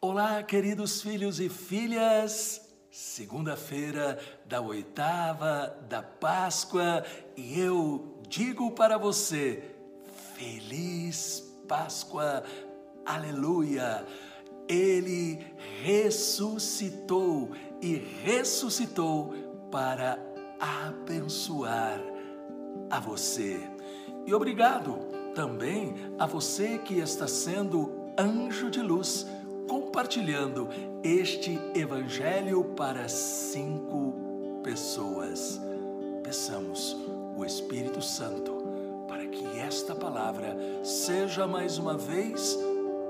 Olá, queridos filhos e filhas. Segunda-feira da oitava da Páscoa e eu digo para você: Feliz Páscoa, aleluia! Ele ressuscitou e ressuscitou para abençoar a você. E obrigado também a você que está sendo anjo de luz, compartilhando este evangelho para cinco pessoas. Peçamos o Espírito Santo para que esta palavra seja mais uma vez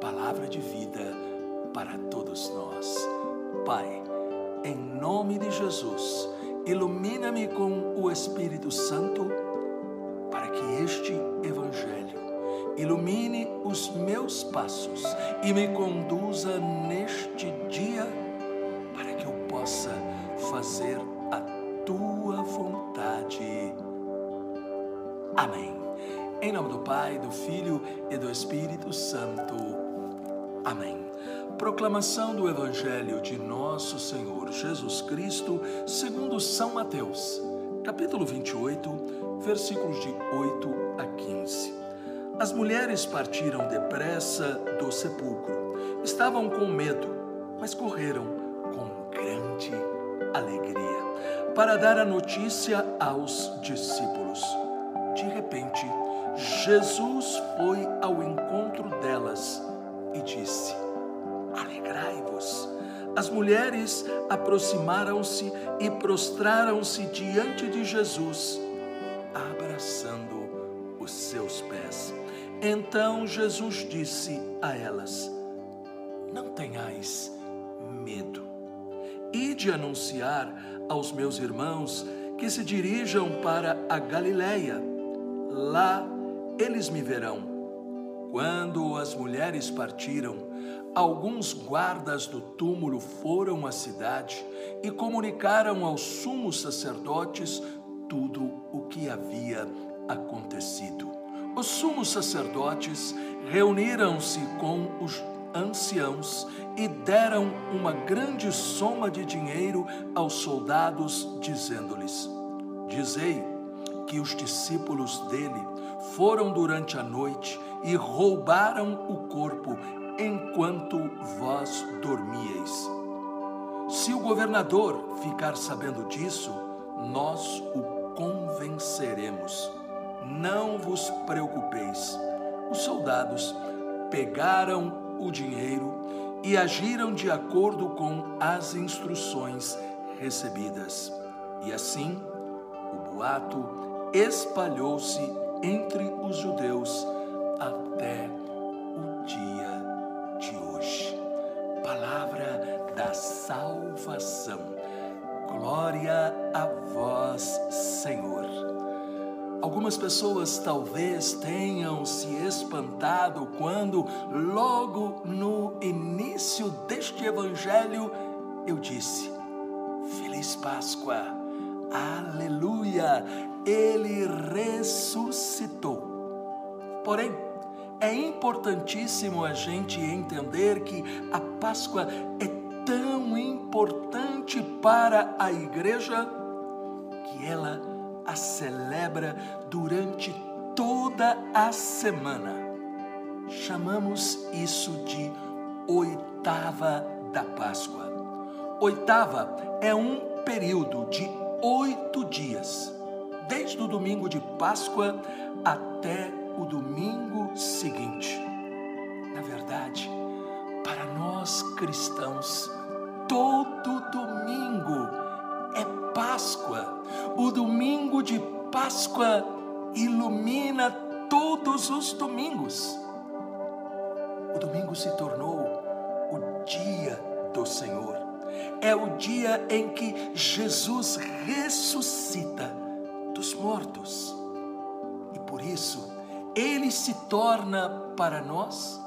palavra de vida para todos nós. Pai, em nome de Jesus, ilumina-me com o Espírito Santo para que este ilumine os meus passos e me conduza neste dia para que eu possa fazer a tua vontade. Amém. Em nome do Pai, do Filho e do Espírito Santo. Amém. Proclamação do Evangelho de Nosso Senhor Jesus Cristo, segundo São Mateus, capítulo 28, versículos de 8 a 15. As mulheres partiram depressa do sepulcro. Estavam com medo, mas correram com grande alegria para dar a notícia aos discípulos. De repente, Jesus foi ao encontro delas e disse: Alegrai-vos. As mulheres aproximaram-se e prostraram-se diante de Jesus, abraçando. Então Jesus disse a elas: Não tenhais medo. Ide anunciar aos meus irmãos que se dirijam para a Galiléia. Lá eles me verão. Quando as mulheres partiram, alguns guardas do túmulo foram à cidade e comunicaram aos sumos sacerdotes tudo o que havia acontecido. Os sumos sacerdotes reuniram-se com os anciãos e deram uma grande soma de dinheiro aos soldados, dizendo-lhes: Dizei que os discípulos dele foram durante a noite e roubaram o corpo enquanto vós dormíeis. Se o governador ficar sabendo disso, nós o convenceremos. Não vos preocupeis. Os soldados pegaram o dinheiro e agiram de acordo com as instruções recebidas. E assim, o boato espalhou-se entre os judeus até o dia de hoje. Palavra da salvação. Glória a vós, Senhor. Algumas pessoas talvez tenham se espantado quando, logo no início deste evangelho, eu disse: Feliz Páscoa, aleluia, ele ressuscitou. Porém, é importantíssimo a gente entender que a Páscoa é tão importante para a igreja que ela a celebra durante toda a semana. Chamamos isso de oitava da Páscoa. Oitava é um período de oito dias, desde o domingo de Páscoa até o domingo seguinte. Na verdade, para nós cristãos, todo domingo é Páscoa. O domingo de Páscoa ilumina todos os domingos. O domingo se tornou o dia do Senhor. É o dia em que Jesus ressuscita dos mortos. E por isso, ele se torna para nós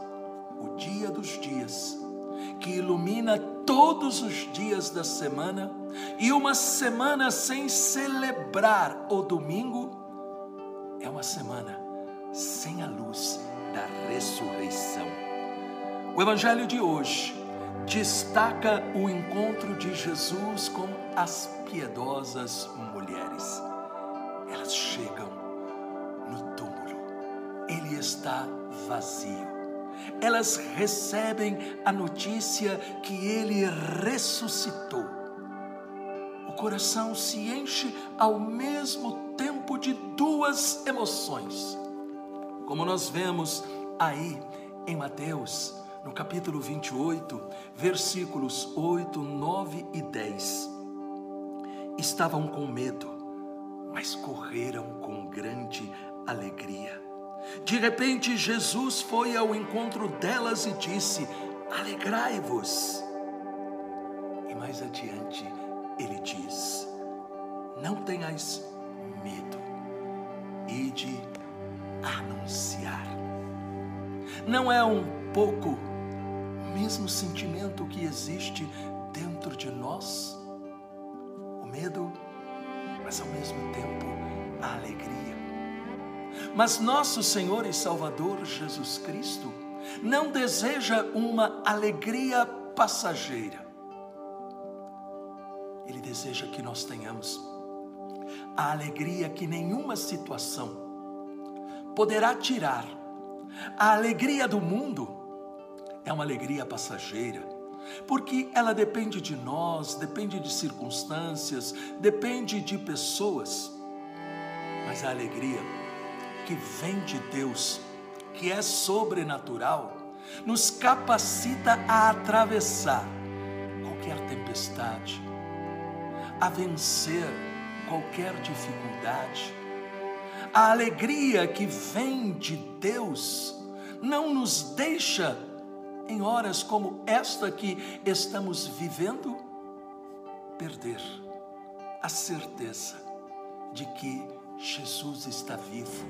o dia dos dias, que ilumina todos os dias da semana, e uma semana sem celebrar o domingo é uma semana sem a luz da ressurreição. O evangelho de hoje destaca o encontro de Jesus com as piedosas mulheres. Elas chegam no túmulo, ele está vazio. Elas recebem a notícia que ele ressuscitou. O coração se enche ao mesmo tempo de duas emoções. Como nós vemos aí em Mateus, no capítulo 28, versículos 8, 9 e 10. Estavam com medo, mas correram com grande alegria. De repente, Jesus foi ao encontro delas e disse: Alegrai-vos. E mais adiante, ele diz: Não tenhais medo, ide anunciar. Não é um pouco o mesmo sentimento que existe dentro de nós? O medo, mas ao mesmo tempo a alegria. Mas nosso Senhor e Salvador Jesus Cristo não deseja uma alegria passageira. Ele deseja que nós tenhamos a alegria que nenhuma situação poderá tirar. A alegria do mundo é uma alegria passageira, porque ela depende de nós, depende de circunstâncias, depende de pessoas. Mas a alegria que vem de Deus, que é sobrenatural, nos capacita a atravessar qualquer tempestade, a vencer qualquer dificuldade. A alegria que vem de Deus não nos deixa em horas como esta que estamos vivendo perder a certeza de que Jesus está vivo.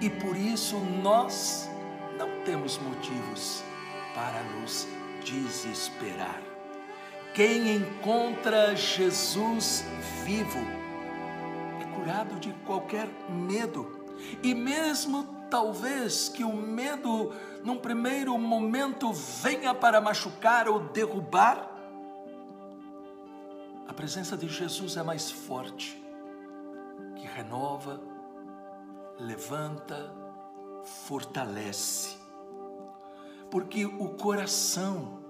E por isso nós não temos motivos para nos desesperar. Quem encontra Jesus vivo é curado de qualquer medo, e mesmo talvez que o medo, num primeiro momento, venha para machucar ou derrubar, a presença de Jesus é mais forte renova, levanta, fortalece. Porque o coração,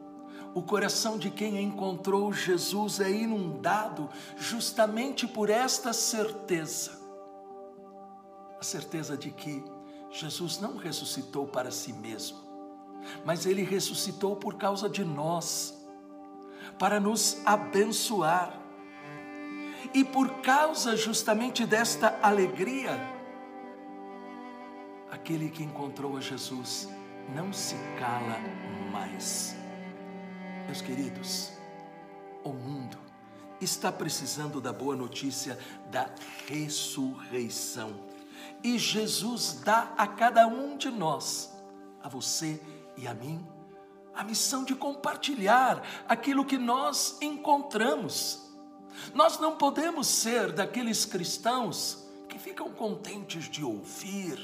o coração de quem encontrou Jesus é inundado justamente por esta certeza. A certeza de que Jesus não ressuscitou para si mesmo, mas ele ressuscitou por causa de nós, para nos abençoar e por causa justamente desta alegria, aquele que encontrou a Jesus não se cala mais. Meus queridos, o mundo está precisando da boa notícia da ressurreição. E Jesus dá a cada um de nós, a você e a mim, a missão de compartilhar aquilo que nós encontramos nós não podemos ser daqueles cristãos que ficam contentes de ouvir,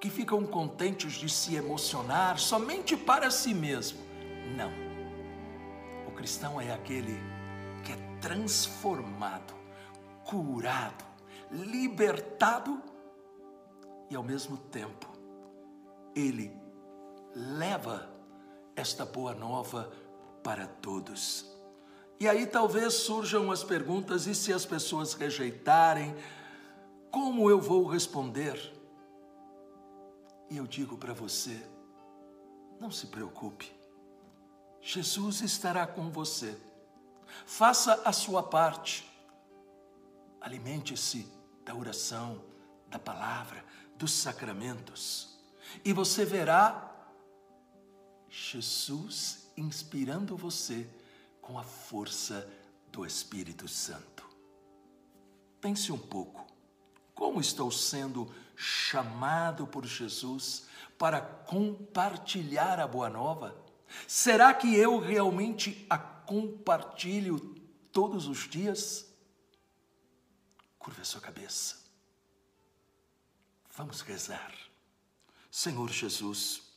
que ficam contentes de se emocionar somente para si mesmo. Não. O cristão é aquele que é transformado, curado, libertado e ao mesmo tempo ele leva esta boa nova para todos. E aí talvez surjam as perguntas: e se as pessoas rejeitarem, como eu vou responder? E eu digo para você: não se preocupe, Jesus estará com você. Faça a sua parte, alimente-se da oração, da palavra, dos sacramentos, e você verá Jesus inspirando você com a força do Espírito Santo. Pense um pouco. Como estou sendo chamado por Jesus para compartilhar a boa nova? Será que eu realmente a compartilho todos os dias? Curva a sua cabeça. Vamos rezar. Senhor Jesus,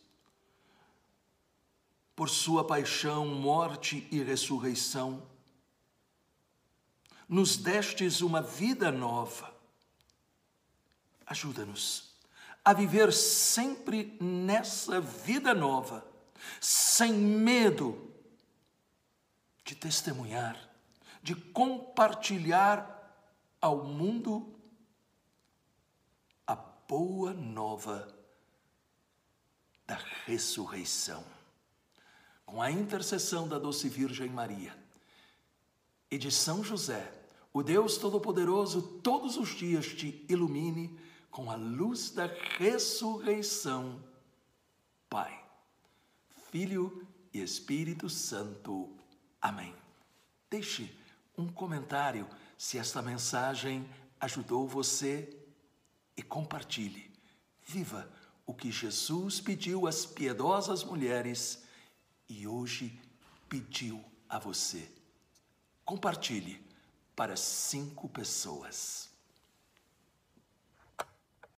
por Sua paixão, morte e ressurreição. Nos destes uma vida nova. Ajuda-nos a viver sempre nessa vida nova, sem medo de testemunhar, de compartilhar ao mundo a boa nova da ressurreição. Com a intercessão da doce Virgem Maria e de São José, o Deus Todo-Poderoso todos os dias te ilumine com a luz da ressurreição. Pai, Filho e Espírito Santo. Amém. Deixe um comentário se esta mensagem ajudou você e compartilhe. Viva o que Jesus pediu às piedosas mulheres e hoje pediu a você. Compartilhe para cinco pessoas.